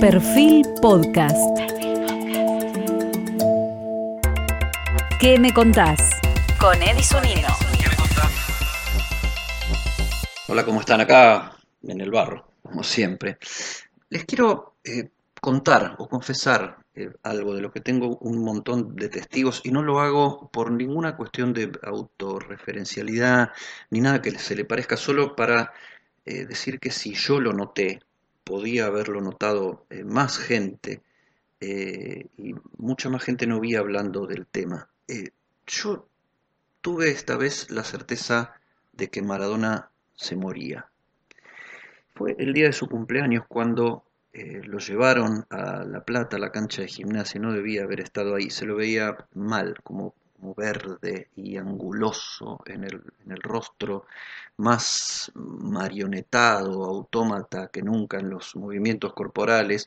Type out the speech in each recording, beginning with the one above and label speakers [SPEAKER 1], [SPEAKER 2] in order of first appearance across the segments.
[SPEAKER 1] Perfil Podcast. ¿Qué me contás? Con Edison Nino.
[SPEAKER 2] Hola, ¿cómo están acá en el barro? Como siempre. Les quiero eh, contar o confesar eh, algo de lo que tengo un montón de testigos y no lo hago por ninguna cuestión de autorreferencialidad ni nada que se le parezca, solo para eh, decir que si yo lo noté podía haberlo notado eh, más gente eh, y mucha más gente no vi hablando del tema. Eh, yo tuve esta vez la certeza de que Maradona se moría. Fue el día de su cumpleaños cuando lo llevaron a La Plata, a la cancha de gimnasia, no debía haber estado ahí, se lo veía mal, como verde y anguloso en el, en el rostro, más marionetado, autómata que nunca en los movimientos corporales,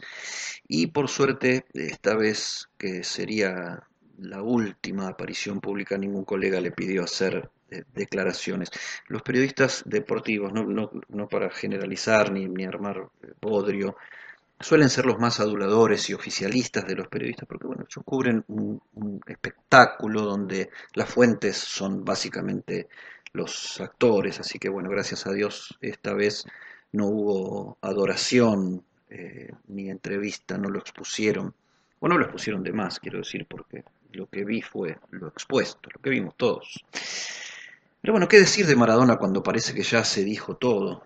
[SPEAKER 2] y por suerte, esta vez que sería la última aparición pública, ningún colega le pidió hacer eh, declaraciones. Los periodistas deportivos, no, no, no para generalizar ni, ni armar bodrio, suelen ser los más aduladores y oficialistas de los periodistas, porque bueno, ellos cubren un, espectáculo donde las fuentes son básicamente los actores, así que bueno, gracias a Dios esta vez no hubo adoración eh, ni entrevista, no lo expusieron, o no lo expusieron de más, quiero decir, porque lo que vi fue lo expuesto, lo que vimos todos. Pero bueno, ¿qué decir de Maradona cuando parece que ya se dijo todo?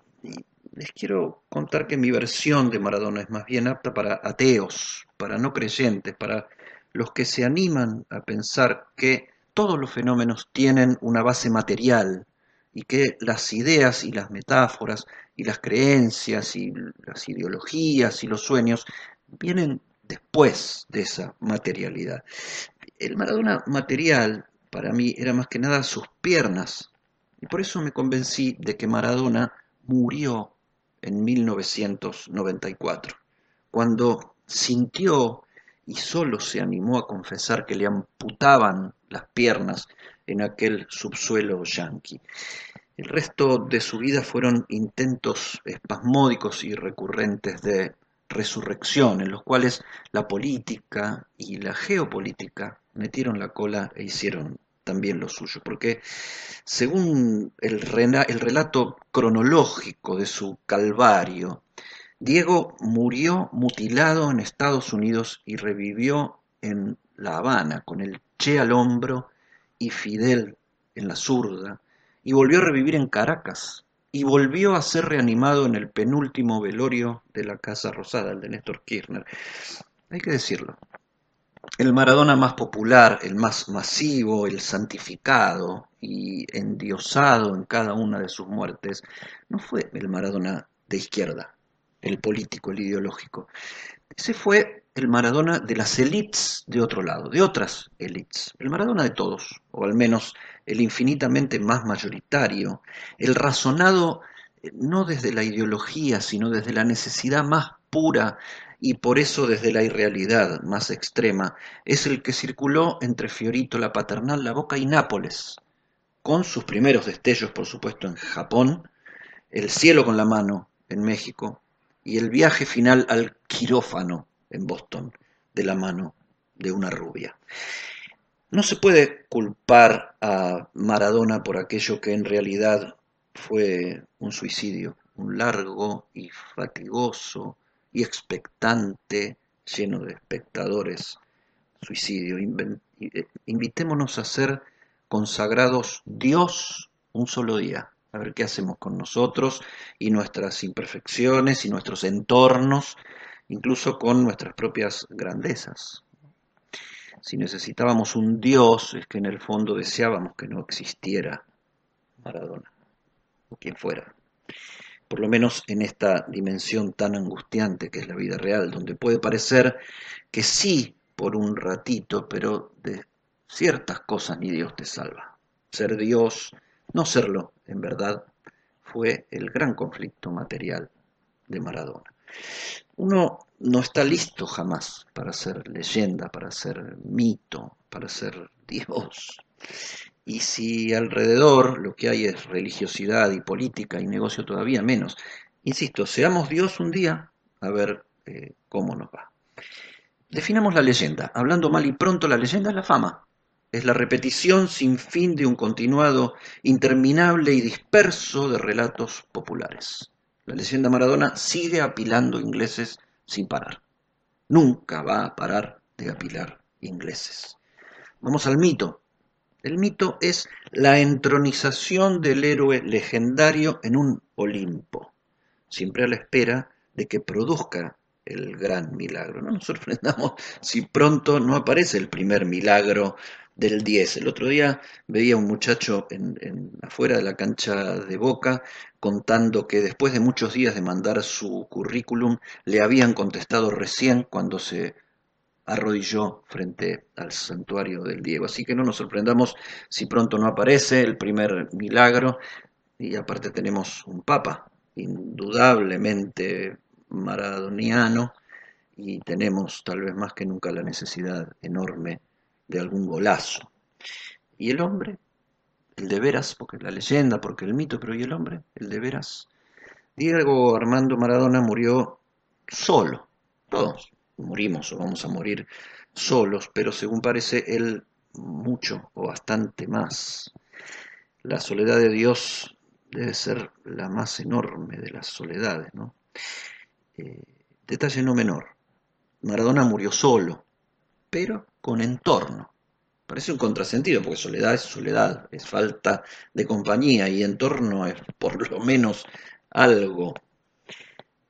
[SPEAKER 2] Les quiero contar que mi versión de Maradona es más bien apta para ateos, para no creyentes, para los que se animan a pensar que todos los fenómenos tienen una base material y que las ideas y las metáforas y las creencias y las ideologías y los sueños vienen después de esa materialidad. El Maradona material para mí era más que nada sus piernas y por eso me convencí de que Maradona murió en 1994, cuando sintió y solo se animó a confesar que le amputaban las piernas en aquel subsuelo yanqui. El resto de su vida fueron intentos espasmódicos y recurrentes de resurrección, en los cuales la política y la geopolítica metieron la cola e hicieron también lo suyo, porque según el, el relato cronológico de su calvario, Diego murió mutilado en Estados Unidos y revivió en La Habana con el Che al hombro y Fidel en la zurda, y volvió a revivir en Caracas, y volvió a ser reanimado en el penúltimo velorio de la Casa Rosada, el de Néstor Kirchner. Hay que decirlo, el Maradona más popular, el más masivo, el santificado y endiosado en cada una de sus muertes, no fue el Maradona de izquierda, el político, el ideológico. Ese fue el Maradona de las élites de otro lado, de otras élites, el Maradona de todos, o al menos el infinitamente más mayoritario, el razonado eh, no desde la ideología, sino desde la necesidad más pura y por eso desde la irrealidad más extrema, es el que circuló entre Fiorito la Paternal, La Boca y Nápoles, con sus primeros destellos, por supuesto, en Japón, el cielo con la mano en México y el viaje final al quirófano en Boston de la mano de una rubia. No se puede culpar a Maradona por aquello que en realidad fue un suicidio, un largo y fatigoso y expectante, lleno de espectadores, suicidio. Eh, invitémonos a ser consagrados Dios un solo día, a ver qué hacemos con nosotros y nuestras imperfecciones y nuestros entornos, incluso con nuestras propias grandezas. Si necesitábamos un Dios, es que en el fondo deseábamos que no existiera Maradona, o quien fuera por lo menos en esta dimensión tan angustiante que es la vida real, donde puede parecer que sí por un ratito, pero de ciertas cosas ni Dios te salva. Ser Dios, no serlo, en verdad, fue el gran conflicto material de Maradona. Uno no está listo jamás para ser leyenda, para ser mito, para ser Dios. Y si alrededor lo que hay es religiosidad y política y negocio todavía menos, insisto, seamos Dios un día, a ver eh, cómo nos va. Definamos la leyenda. Hablando mal y pronto, la leyenda es la fama. Es la repetición sin fin de un continuado, interminable y disperso de relatos populares. La leyenda Maradona sigue apilando ingleses sin parar. Nunca va a parar de apilar ingleses. Vamos al mito. El mito es la entronización del héroe legendario en un Olimpo, siempre a la espera de que produzca el gran milagro. No nos sorprendamos si pronto no aparece el primer milagro del 10. El otro día veía un muchacho en, afuera de la cancha de Boca contando que después de muchos días de mandar su currículum le habían contestado recién cuando se arrodilló frente al santuario del Diego. Así que no nos sorprendamos si pronto no aparece el primer milagro y aparte tenemos un papa indudablemente maradoniano y tenemos tal vez más que nunca la necesidad enorme de algún golazo. ¿Y el hombre? El de veras, porque la leyenda, porque el mito, pero ¿y el hombre? El de veras. Diego Armando Maradona murió solo. Todos morimos o vamos a morir solos, pero según parece él mucho o bastante más. La soledad de Dios debe ser la más enorme de las soledades, ¿no? Eh, detalle no menor. Maradona murió solo, pero con entorno. Parece un contrasentido, porque soledad es soledad, es falta de compañía y entorno es por lo menos algo.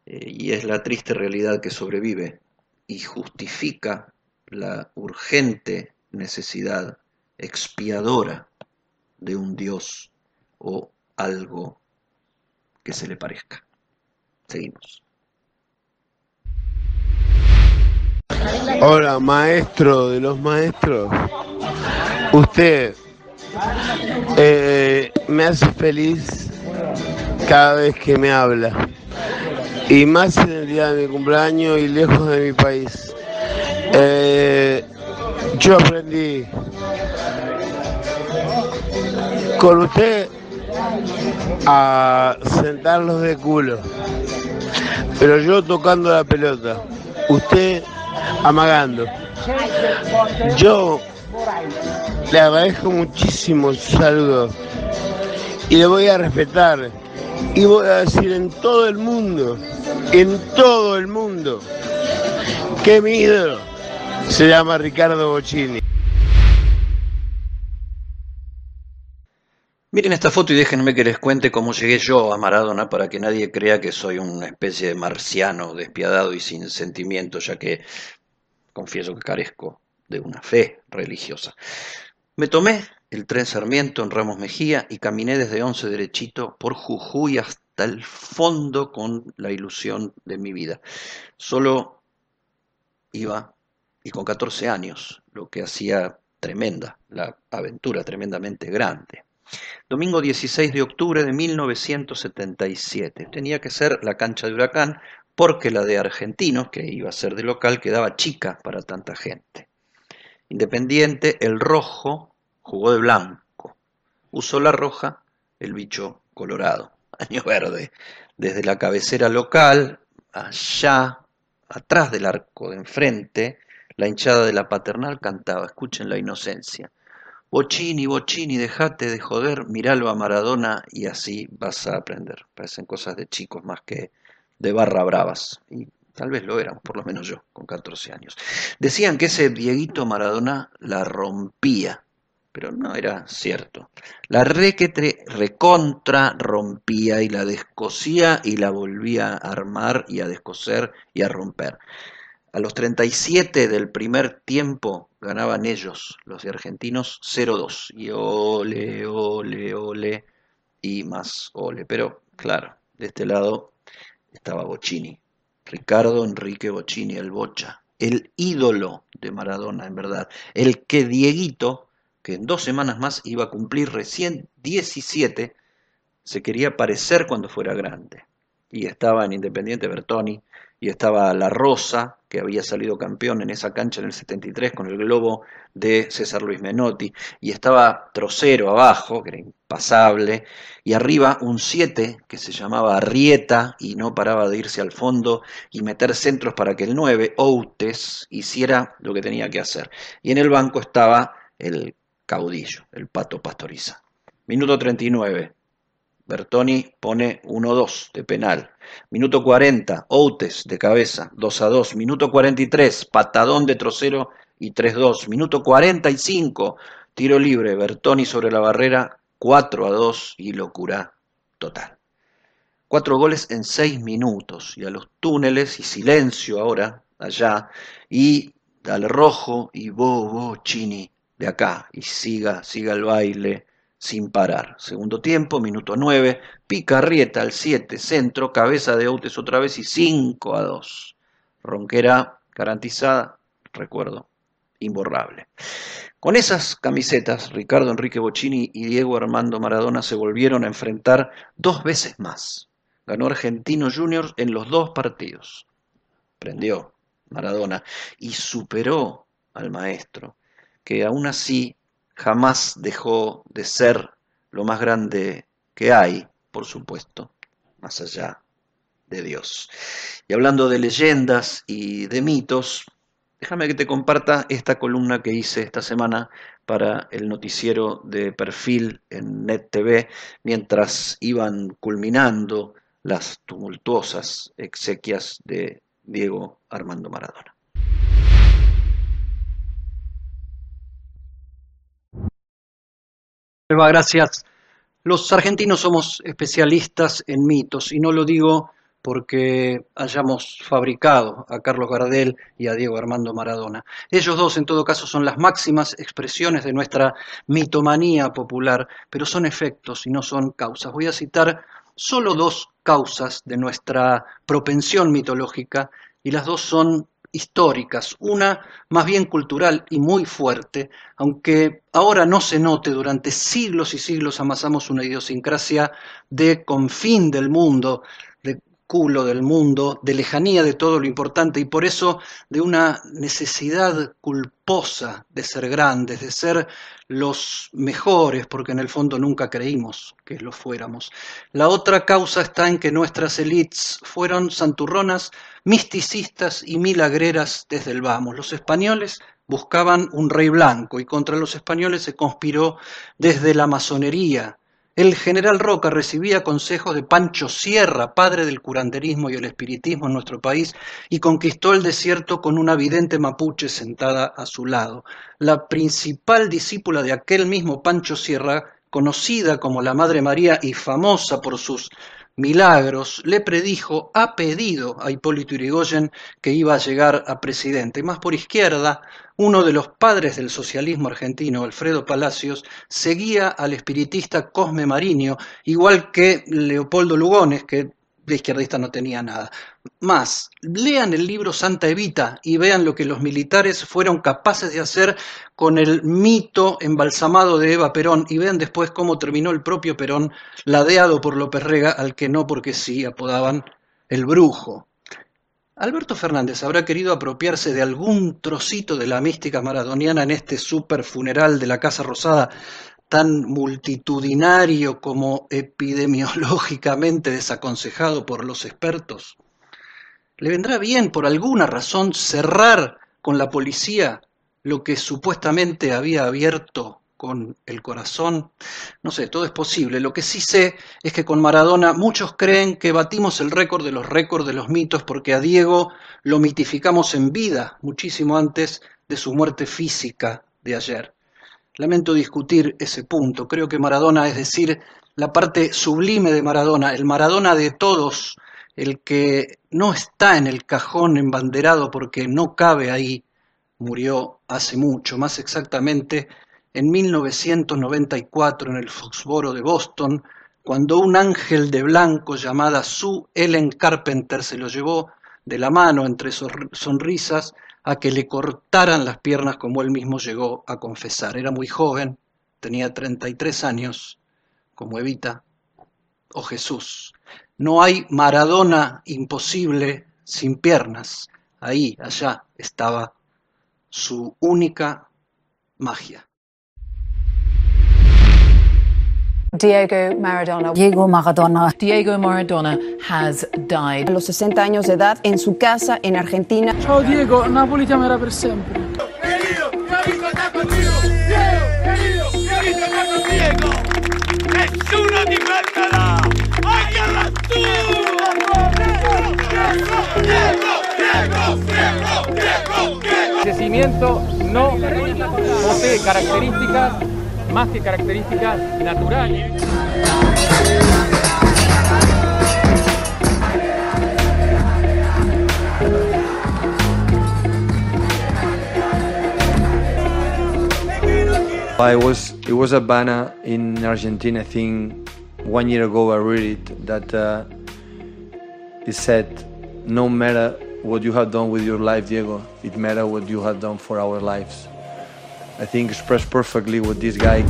[SPEAKER 2] Eh, y es la triste realidad que sobrevive y justifica la urgente necesidad expiadora de un Dios o algo que se le parezca. Seguimos.
[SPEAKER 3] Hola, maestro de los maestros. Usted eh, me hace feliz cada vez que me habla. Y más en el día de mi cumpleaños y lejos de mi país. Eh, yo aprendí con usted a sentarlos de culo. Pero yo tocando la pelota. Usted amagando. Yo le agradezco muchísimo su saludo y le voy a respetar y voy a decir en todo el mundo, en todo el mundo, que mi ídolo se llama Ricardo Bocini.
[SPEAKER 2] Miren esta foto y déjenme que les cuente cómo llegué yo a Maradona para que nadie crea que soy una especie de marciano despiadado y sin sentimiento, ya que confieso que carezco de una fe religiosa. Me tomé el tren Sarmiento en Ramos Mejía y caminé desde Once derechito por Jujuy hasta el fondo con la ilusión de mi vida. Solo iba y con 14 años, lo que hacía tremenda, la aventura tremendamente grande. Domingo 16 de octubre de 1977. Tenía que ser la cancha de Huracán porque la de Argentinos, que iba a ser de local, quedaba chica para tanta gente. Independiente, el rojo jugó de blanco. Usó la roja, el bicho colorado. Año verde. Desde la cabecera local, allá, atrás del arco de enfrente, la hinchada de la paternal cantaba, escuchen la inocencia. Bochini, Bochini, dejate de joder, miralo a Maradona y así vas a aprender. Parecen cosas de chicos más que de barra bravas. Y tal vez lo eran, por lo menos yo, con 14 años. Decían que ese Dieguito Maradona la rompía, pero no era cierto. La requetre recontra rompía y la descosía y la volvía a armar y a descoser y a romper. A los 37 del primer tiempo ganaban ellos, los de argentinos, 0-2. Y ole, ole, ole y más ole. Pero claro, de este lado estaba Bocini, Ricardo Enrique Bocini, el Bocha, el ídolo de Maradona, en verdad, el que Dieguito, que en dos semanas más iba a cumplir recién 17, se quería parecer cuando fuera grande. Y estaba en Independiente Bertoni,
[SPEAKER 4] y estaba La Rosa, que había salido campeón en esa cancha en el 73 con el globo de César Luis Menotti, y estaba Trocero abajo, que era impasable, y arriba un 7 que se llamaba Arrieta y no paraba de irse al fondo y meter centros para que el 9, Outes, hiciera lo que tenía que hacer. Y en el banco estaba el caudillo, el pato pastoriza. Minuto 39, Bertoni pone 1-2 de penal. Minuto 40, Outes de cabeza, 2 a 2. Minuto 43, patadón de trocero y 3-2. Minuto 45, tiro libre, Bertoni sobre la barrera, 4 a 2 y locura total. Cuatro goles en seis minutos y a los túneles y silencio ahora allá y al rojo y bobo chini de acá y siga, siga el baile sin parar. Segundo tiempo, minuto 9, Picarrieta al 7, centro, cabeza de Outes otra vez y 5 a 2. Ronquera garantizada, recuerdo, imborrable. Con esas camisetas, Ricardo Enrique Bocini y Diego Armando Maradona se volvieron a enfrentar dos veces más. Ganó Argentino Juniors en los dos partidos. Prendió Maradona y superó al maestro, que aún así jamás dejó de ser lo más grande que hay, por supuesto, más allá de Dios. Y hablando de leyendas y de mitos, déjame que te comparta esta columna que hice esta semana para el noticiero de perfil en Net TV, mientras iban culminando las tumultuosas exequias de Diego Armando Maradona. Gracias. Los argentinos somos especialistas en mitos y no lo digo porque hayamos fabricado a Carlos Gardel y a Diego Armando Maradona. Ellos dos, en todo caso, son las máximas expresiones de nuestra mitomanía popular, pero son efectos y no son causas. Voy a citar solo dos causas de nuestra propensión mitológica y las dos son históricas, una más bien cultural y muy fuerte, aunque ahora no se note, durante siglos y siglos amasamos una idiosincrasia de confín del mundo, culo del mundo, de lejanía de todo lo importante y por eso de una necesidad culposa de ser grandes, de ser los mejores, porque en el fondo nunca creímos que lo fuéramos. La otra causa está en que nuestras élites fueron santurronas misticistas y milagreras desde el vamos. Los españoles buscaban un rey blanco y contra los españoles se conspiró desde la masonería. El general Roca recibía consejos de Pancho Sierra, padre del curanderismo y el espiritismo en nuestro país, y conquistó el desierto con una vidente mapuche sentada a su lado. La principal discípula de aquel mismo Pancho Sierra, conocida como la Madre María y famosa por sus milagros, le predijo a pedido a Hipólito Yrigoyen que iba a llegar a presidente. Más por izquierda, uno de los padres del socialismo argentino, Alfredo Palacios, seguía al espiritista Cosme Mariño, igual que Leopoldo Lugones, que izquierdista no tenía nada. Más, lean el libro Santa Evita y vean lo que los militares fueron capaces de hacer con el mito embalsamado de Eva Perón y vean después cómo terminó el propio Perón ladeado por López Rega, al que no porque sí apodaban el brujo. Alberto Fernández habrá querido apropiarse de algún trocito de la mística maradoniana en este super funeral de la Casa Rosada, tan multitudinario como epidemiológicamente desaconsejado por los expertos? ¿Le vendrá bien por alguna razón cerrar con la policía lo que supuestamente había abierto con el corazón? No sé, todo es posible. Lo que sí sé es que con Maradona muchos creen que batimos el récord de los récords de los mitos porque a Diego lo mitificamos en vida, muchísimo antes de su muerte física de ayer. Lamento discutir ese punto. Creo que Maradona, es decir, la parte sublime de Maradona, el Maradona de todos, el que no está en el cajón embanderado porque no cabe ahí, murió hace mucho, más exactamente en 1994 en el Foxboro de Boston, cuando un ángel de blanco llamada Sue Ellen Carpenter se lo llevó de la mano entre sonrisas a que le cortaran las piernas como él mismo llegó a confesar. Era muy joven, tenía 33 años, como Evita o Jesús. No hay Maradona imposible
[SPEAKER 2] sin piernas. Ahí, allá, estaba su única magia.
[SPEAKER 5] Diego Maradona.
[SPEAKER 1] Diego Maradona.
[SPEAKER 6] Diego Maradona has died.
[SPEAKER 5] A los 60 años de edad, en su casa en Argentina.
[SPEAKER 7] Ciao Diego, Napoli ti amerà per sempre.
[SPEAKER 8] Querido, mi ha visto acá contigo. Diego, querido. Nessuno ti. Agarra tu. Diego, Diego, Diego, Diego, Diego, Diego.
[SPEAKER 9] El crecimiento no posee características más que.
[SPEAKER 10] I was it was a banner in Argentina. I think one year ago I read it that uh, it said, "No matter what you have done with your life, Diego, it matters what you have done for our lives." I think expressed perfectly what this guy.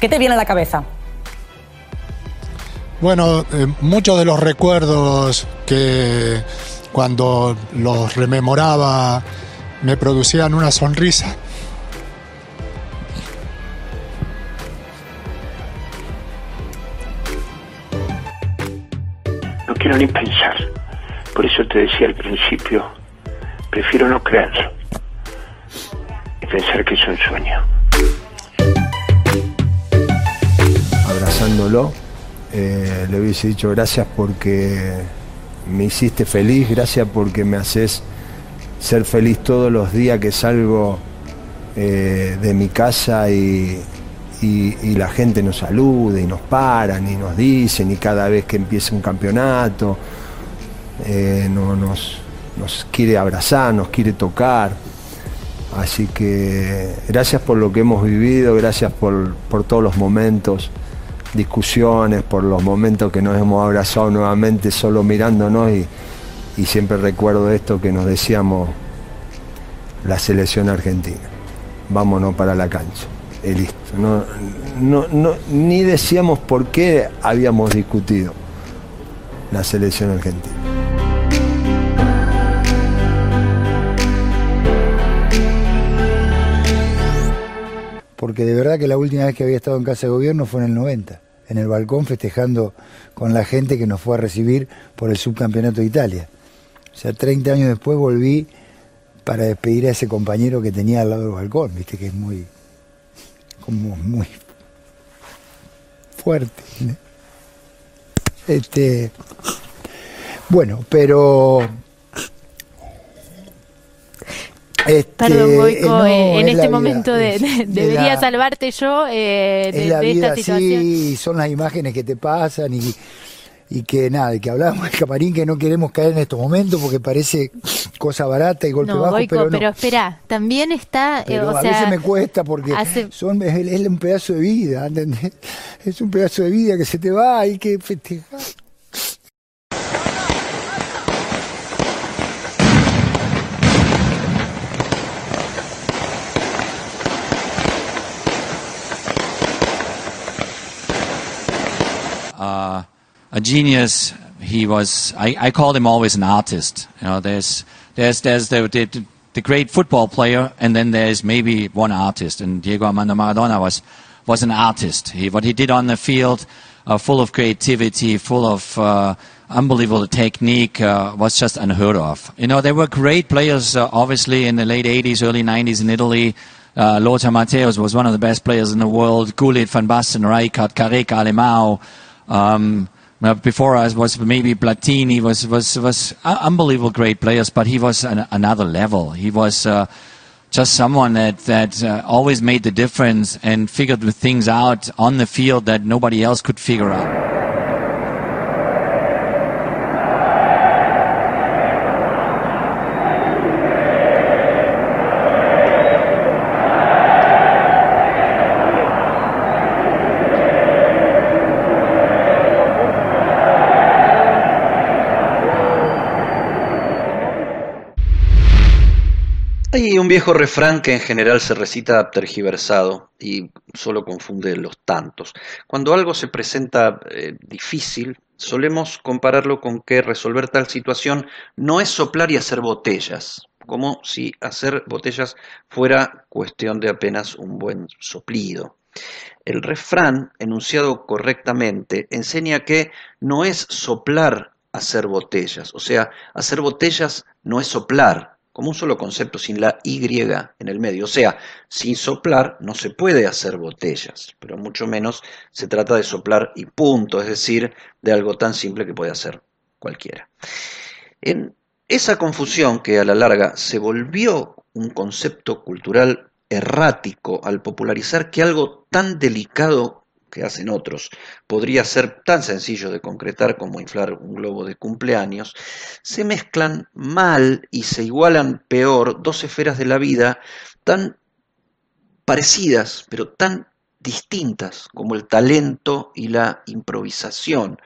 [SPEAKER 1] ¿Qué te viene a la cabeza?
[SPEAKER 11] Bueno, eh, muchos de los recuerdos que cuando los rememoraba me producían una sonrisa.
[SPEAKER 3] No quiero ni pensar. Por eso te decía al principio, prefiero no creerlo y pensar que es un sueño.
[SPEAKER 12] Abrazándolo, eh, le hubiese dicho gracias porque me hiciste feliz, gracias porque me haces ser feliz todos los días que salgo eh, de mi casa y, la gente nos saluda y nos paran y nos dicen y cada vez que empieza un campeonato eh, no- nos, nos quiere abrazar, nos quiere tocar. Así que gracias por lo que hemos vivido, gracias por, por todos los momentos, discusiones, por los momentos que nos hemos abrazado nuevamente solo mirándonos y, y siempre recuerdo esto que nos decíamos la selección argentina. Vámonos para la cancha. Y listo. No, no, no- ni decíamos por qué habíamos discutido la selección argentina.
[SPEAKER 13] porque de verdad que la última vez que había estado en casa de gobierno fue en el 90, en el balcón festejando con la gente que nos fue a recibir por el subcampeonato de Italia. O sea, 30 años después volví para despedir a ese compañero que tenía al lado del balcón, viste que es muy, como muy fuerte. ¿no? Este, bueno, pero este,
[SPEAKER 14] Perdón,
[SPEAKER 13] eh,
[SPEAKER 14] Goico,
[SPEAKER 13] no,
[SPEAKER 14] eh, en
[SPEAKER 13] es
[SPEAKER 14] este momento de, debería
[SPEAKER 13] la-
[SPEAKER 14] salvarte yo eh, de,
[SPEAKER 13] es la
[SPEAKER 14] de
[SPEAKER 13] vida
[SPEAKER 14] esta situación.
[SPEAKER 13] así, son las imágenes que te pasan y, y que nada, que hablábamos del camarín que no queremos caer en estos momentos porque parece cosa barata y golpe
[SPEAKER 14] No,
[SPEAKER 13] bajo,
[SPEAKER 14] Goico,
[SPEAKER 13] pero
[SPEAKER 14] pero,
[SPEAKER 13] no.
[SPEAKER 14] espera, también está, eh,
[SPEAKER 13] Pero
[SPEAKER 14] o
[SPEAKER 13] a
[SPEAKER 14] sea,
[SPEAKER 13] veces me cuesta porque
[SPEAKER 14] hace-
[SPEAKER 13] son, es, es un pedazo de vida, ¿entendés? Es un pedazo de vida que se te va, hay que festejar.
[SPEAKER 15] A genius. He was. I, I called him always an artist. You know, there's there's there's the, the the great football player, and then there's maybe one artist. And Diego Armando Maradona was was an artist. He, what he did on the field, uh, full of creativity, full of uh, unbelievable technique, uh, was just unheard of. You know, there were great players, uh, obviously, in the late 80s, early 90s in Italy. Uh, Lothar Matthäus was one of the best players in the world. Gullit, Van Basten, Rijkaard, Carreca, Alemão. Um, before us was maybe Platini was was was uh, unbelievable great players, but he was an, another level. He was uh, just someone that that uh, always made the difference and figured the things out on the field that nobody else could figure out.
[SPEAKER 2] Hay un viejo refrán que en general se recita tergiversado y solo confunde los tantos. Cuando algo se presenta eh, difícil, solemos compararlo con que resolver tal situación no es soplar y hacer botellas, como si hacer botellas fuera cuestión de apenas un buen soplido. El refrán, enunciado correctamente, enseña que no es soplar hacer botellas, o sea, hacer botellas no es soplar, como un solo concepto sin la Y en el medio. O sea, sin soplar no se puede hacer botellas, pero mucho menos se trata de soplar y punto, es decir, de algo tan simple que puede hacer cualquiera. En esa confusión que a la larga se volvió un concepto cultural errático al popularizar que algo tan delicado que hacen otros podría ser tan sencillo de concretar como inflar un globo de cumpleaños, se mezclan mal y se igualan peor dos esferas de la vida tan parecidas, pero tan distintas como el talento y la improvisación.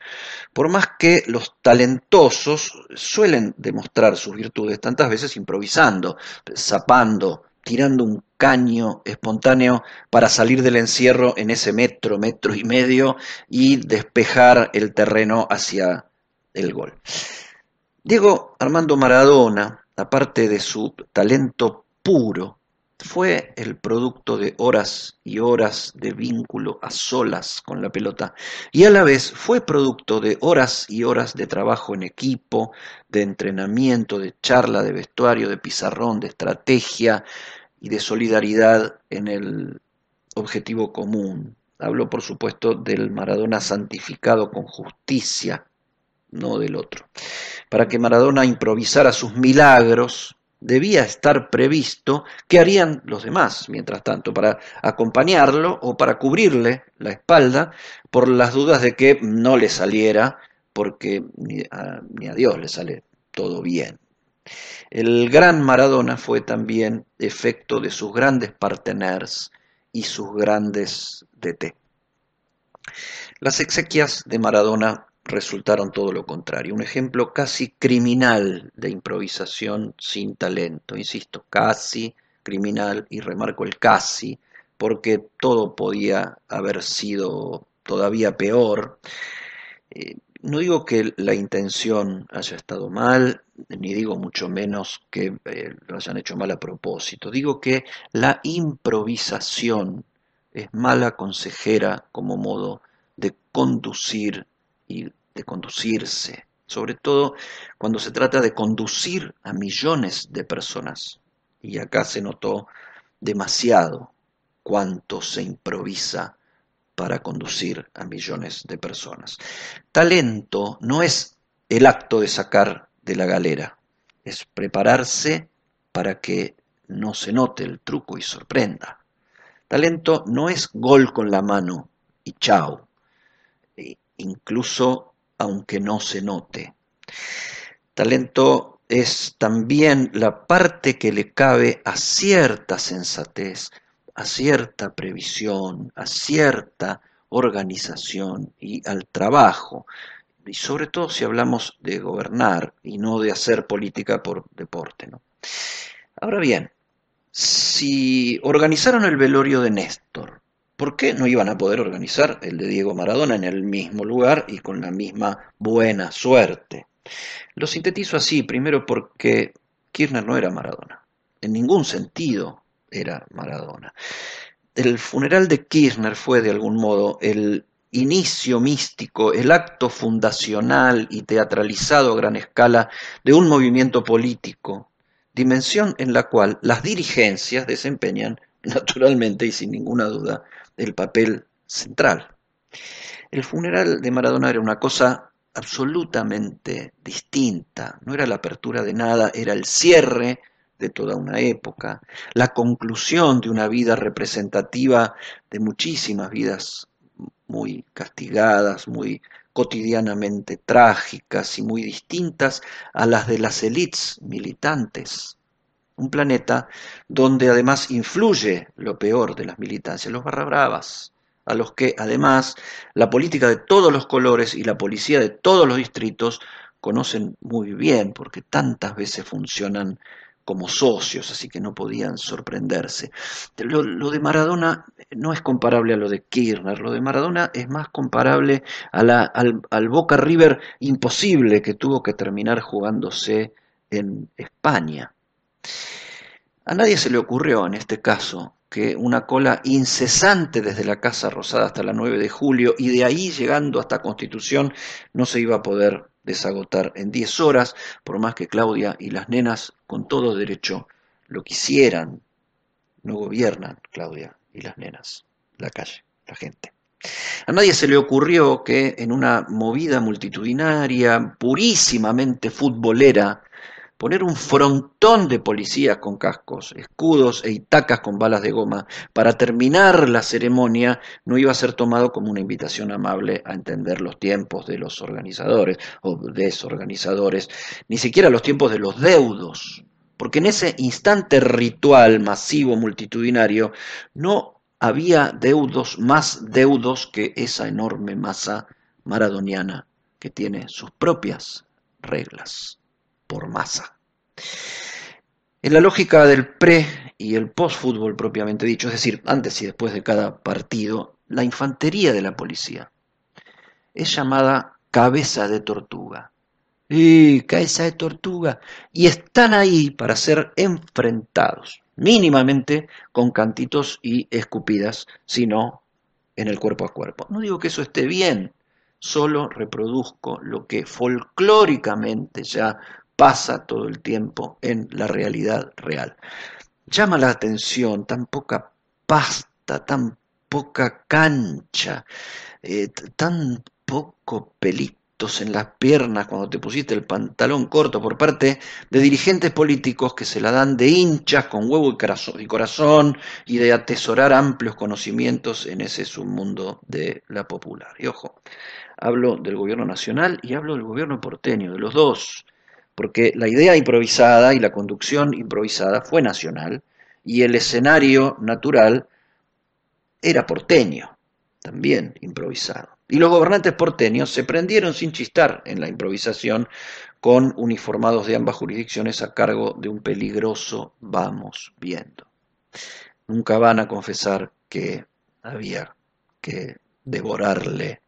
[SPEAKER 2] Por más que los talentosos suelen demostrar sus virtudes tantas veces improvisando, zapando, tirando un caño espontáneo para salir del encierro en ese metro, metro y medio y despejar el terreno hacia el gol. Diego Armando Maradona, aparte de su talento puro, fue el producto de horas y horas de vínculo a solas con la pelota y a la vez fue producto de horas y horas de trabajo en equipo, de entrenamiento, de charla, de vestuario, de pizarrón, de estrategia y de solidaridad en el objetivo común. Hablo, por supuesto, del Maradona santificado con justicia, no del otro. Para que Maradona improvisara sus milagros, debía estar previsto qué harían los demás, mientras tanto, para acompañarlo o para cubrirle la espalda por las dudas de que no le saliera, porque ni a, Dios le sale todo bien. El gran Maradona fue también efecto de sus grandes parteners y sus grandes DT. Las exequias de Maradona resultaron todo lo contrario, un ejemplo casi criminal de improvisación sin talento, insisto, casi criminal y remarco el casi, porque todo podía haber sido todavía peor. Eh, no digo que la intención haya estado mal, ni digo mucho menos que eh, lo hayan hecho mal a propósito, digo que la improvisación es mala consejera como modo de conducir y de conducirse, sobre todo cuando se trata de conducir a millones de personas. Y acá se notó demasiado cuánto se improvisa para conducir a millones de personas. Talento no es el acto de sacar de la galera, es prepararse para que no se note el truco y sorprenda. Talento no es gol con la mano y chao, e incluso aunque no se note. Talento es también la parte que le cabe a cierta sensatez, a cierta previsión, a cierta organización y al trabajo, y sobre todo si hablamos de gobernar y no de hacer política por deporte. ¿no? Ahora bien, si organizaron el velorio de Néstor, ¿Por qué no iban a poder organizar el de Diego Maradona en el mismo lugar y con la misma buena suerte? Lo sintetizo así, primero porque Kirchner no era Maradona, en ningún sentido era Maradona. El funeral de Kirchner fue de algún modo el inicio místico, el acto fundacional y teatralizado a gran escala de un movimiento político, dimensión en la cual las dirigencias desempeñan naturalmente y sin ninguna duda el papel central. El funeral de Maradona era una cosa absolutamente distinta, no era la apertura de nada, era el cierre de toda una época, la conclusión de una vida representativa de muchísimas vidas muy castigadas, muy cotidianamente trágicas y muy distintas a las de las élites militantes un planeta donde además influye lo peor de las militancias, los barrabravas, a los que además la política de todos los colores y la policía de todos los distritos conocen muy bien, porque tantas veces funcionan como socios, así que no podían sorprenderse. Lo, de Maradona no es comparable a lo de Kirchner, lo de Maradona es más comparable a la, al Boca River imposible que tuvo que terminar jugándose en España. A nadie se le ocurrió en este caso que una cola incesante desde la Casa Rosada hasta la 9 de julio y de ahí llegando hasta Constitución no se iba a poder desagotar en 10 horas, por más que Claudia y las nenas con todo derecho lo quisieran. No gobiernan Claudia y las nenas, la calle, la gente. A nadie se le ocurrió que en una movida multitudinaria, purísimamente futbolera, poner un frontón de policías con cascos, escudos e itacas con balas de goma para terminar la ceremonia no iba a ser tomado como una invitación amable a entender los tiempos de los organizadores o desorganizadores, ni siquiera los tiempos de los deudos, porque en ese instante ritual masivo multitudinario no había deudos más deudos que esa enorme masa maradoniana que tiene sus propias reglas por masa. En la lógica del pre y el post-fútbol propiamente dicho, es decir, antes y después de cada partido, la infantería de la policía es llamada cabeza de tortuga. ¡Y cabeza de tortuga! Y están ahí para ser enfrentados, mínimamente con cantitos y escupidas, sino en el cuerpo a cuerpo. No digo que eso esté bien, solo reproduzco lo que folclóricamente ya pasa todo el tiempo en la realidad real. Llama la atención tan poca pasta, tan poca cancha, eh, tan poco pelitos en las piernas cuando te pusiste el pantalón corto por parte de dirigentes políticos que se la dan de hinchas con huevo y corazón y de atesorar amplios conocimientos en ese submundo de la popular. Y ojo, hablo del gobierno nacional y hablo del gobierno porteño, de los dos porque la idea improvisada y la conducción improvisada fue nacional y el escenario natural era porteño, también improvisado. Y los gobernantes porteños se prendieron sin chistar en la improvisación con uniformados de ambas jurisdicciones a cargo de un peligroso vamos viendo. Nunca van a confesar que había que devorarle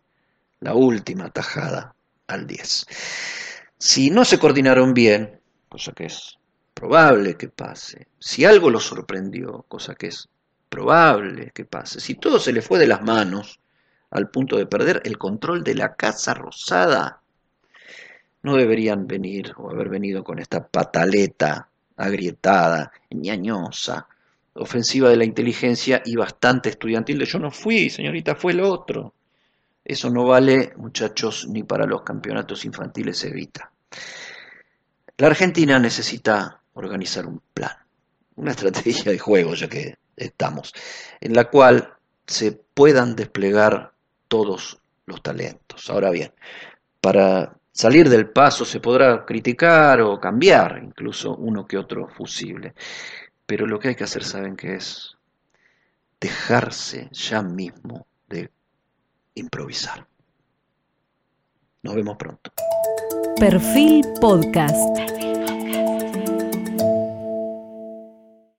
[SPEAKER 2] la última tajada al 10. Si no se coordinaron bien, cosa que es probable que pase, si algo lo sorprendió, cosa que es probable que pase, si todo se le fue de las manos al punto de perder el control de la Casa Rosada, no deberían venir o haber venido con esta pataleta agrietada, ñañosa, ofensiva de la inteligencia y bastante estudiantil de yo no fui, señorita, fue el otro. Eso no vale, muchachos, ni para los campeonatos infantiles Evita. La Argentina necesita organizar un plan, una estrategia de juego, ya que estamos, en la cual se puedan desplegar todos los talentos. Ahora bien, para salir del paso se podrá criticar o cambiar incluso uno que otro fusible, pero lo que hay que hacer, ¿saben qué es? Dejarse ya mismo de improvisar. Nos vemos pronto.
[SPEAKER 16] Perfil Podcast.